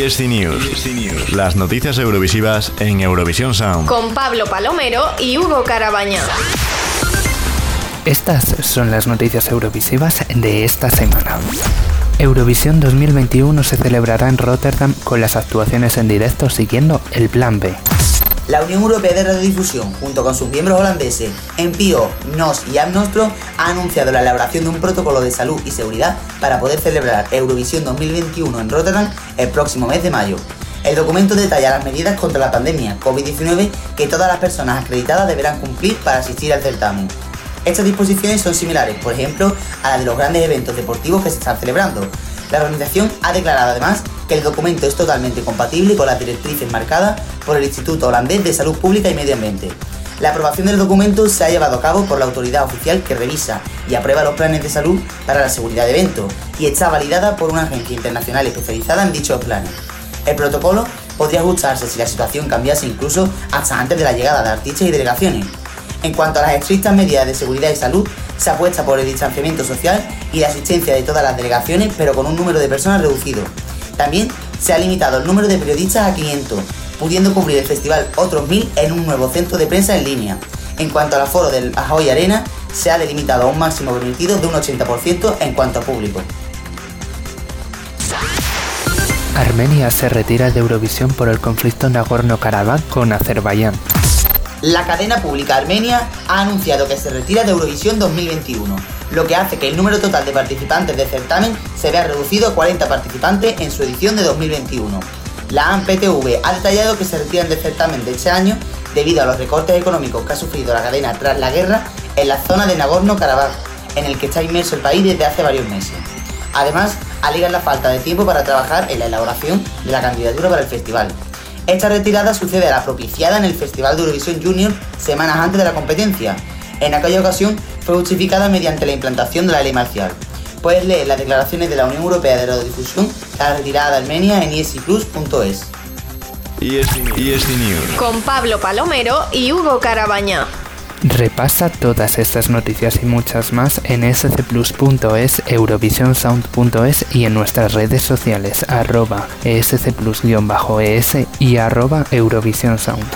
ESC News. Las noticias eurovisivas en Eurovisión Sound. Con Pablo Palomero y Hugo Carabaña. Estas son las noticias eurovisivas de esta semana. Eurovisión 2021 se celebrará en Rotterdam con las actuaciones en directo siguiendo el Plan B. La Unión Europea de Radiodifusión, junto con sus miembros holandeses, NPO, NOS y AMNOSTRO, ha anunciado la elaboración de un protocolo de salud y seguridad para poder celebrar Eurovisión 2021 en Rotterdam el próximo mes de mayo. El documento detalla las medidas contra la pandemia COVID-19 que todas las personas acreditadas deberán cumplir para asistir al certamen. Estas disposiciones son similares, por ejemplo, a las de los grandes eventos deportivos que se están celebrando. La organización ha declarado además que el documento es totalmente compatible con las directrices marcadas por el Instituto Holandés de Salud Pública y Medio Ambiente. La aprobación del documento se ha llevado a cabo por la autoridad oficial que revisa y aprueba los planes de salud para la seguridad de eventos y está validada por una agencia internacional especializada en dichos planes. El protocolo podría ajustarse si la situación cambiase incluso hasta antes de la llegada de artistas y delegaciones. En cuanto a las estrictas medidas de seguridad y salud, se apuesta por el distanciamiento social y la asistencia de todas las delegaciones, pero con un número de personas reducido. También se ha limitado el número de periodistas a 500, pudiendo cubrir el festival otros 1000 en un nuevo centro de prensa en línea. En cuanto al aforo del Ahoy Arena, se ha delimitado a un máximo permitido de un 80% en cuanto a público. Armenia se retira de Eurovisión por el conflicto Nagorno-Karabaj con Azerbaiyán. La cadena pública armenia ha anunciado que se retira de Eurovisión 2021, lo que hace que el número total de participantes del certamen se vea reducido a 40 participantes en su edición de 2021. La ANPTV ha detallado que se retiran del certamen de este año debido a los recortes económicos que ha sufrido la cadena tras la guerra en la zona de Nagorno-Karabaj, en el que está inmerso el país desde hace varios meses. Además, alegan la falta de tiempo para trabajar en la elaboración de la candidatura para el festival, esta retirada sucede a la propiciada en el Festival de Eurovisión Junior semanas antes de la competencia. En aquella ocasión fue justificada mediante la implantación de la ley marcial. Puedes leer las declaraciones de la Unión Europea de Radiodifusión a la retirada de Armenia en esiplus.es. News. Con Pablo Palomero y Hugo Carabaña. Repasa todas estas noticias y muchas más en scplus.es, eurovisionsound.es y en nuestras redes sociales arroba escplus-es y arroba eurovisionsound.